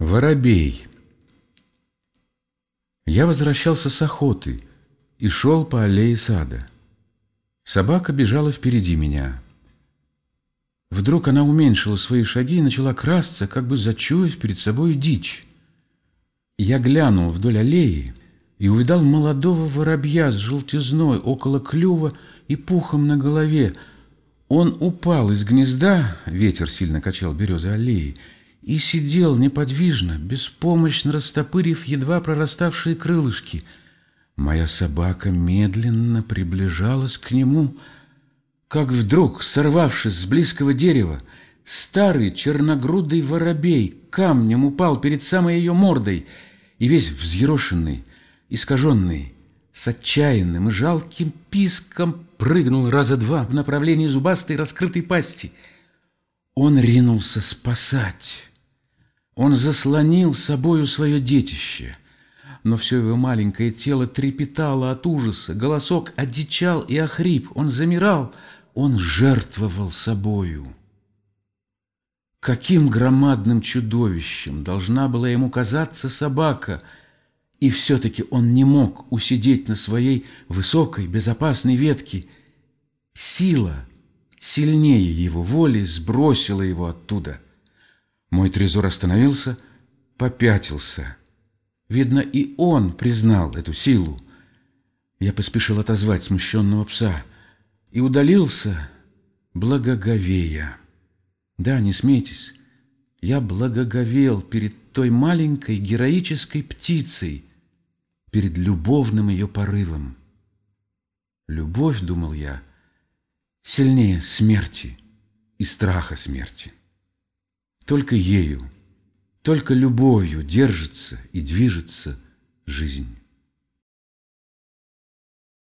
Воробей Я возвращался с охоты и шел по аллее сада. Собака бежала впереди меня. Вдруг она уменьшила свои шаги и начала красться, как бы зачуяв перед собой дичь. Я глянул вдоль аллеи и увидал молодого воробья с желтизной около клюва и пухом на голове. Он упал из гнезда, ветер сильно качал березы аллеи, и сидел неподвижно, беспомощно растопырив едва прораставшие крылышки. Моя собака медленно приближалась к нему, как вдруг, сорвавшись с близкого дерева, старый черногрудый воробей камнем упал перед самой ее мордой и весь взъерошенный, искаженный, с отчаянным и жалким писком прыгнул раза два в направлении зубастой раскрытой пасти. Он ринулся спасать. Он заслонил собою свое детище, но все его маленькое тело трепетало от ужаса, голосок одичал и охрип, он замирал, он жертвовал собою. Каким громадным чудовищем должна была ему казаться собака, и все-таки он не мог усидеть на своей высокой безопасной ветке. Сила, сильнее его воли, сбросила его оттуда. Мой трезор остановился, попятился. Видно, и он признал эту силу. Я поспешил отозвать смущенного пса и удалился, благоговея. Да, не смейтесь, я благоговел перед той маленькой героической птицей, перед любовным ее порывом. Любовь, думал я, сильнее смерти и страха смерти. Только ею, только любовью держится и движется жизнь.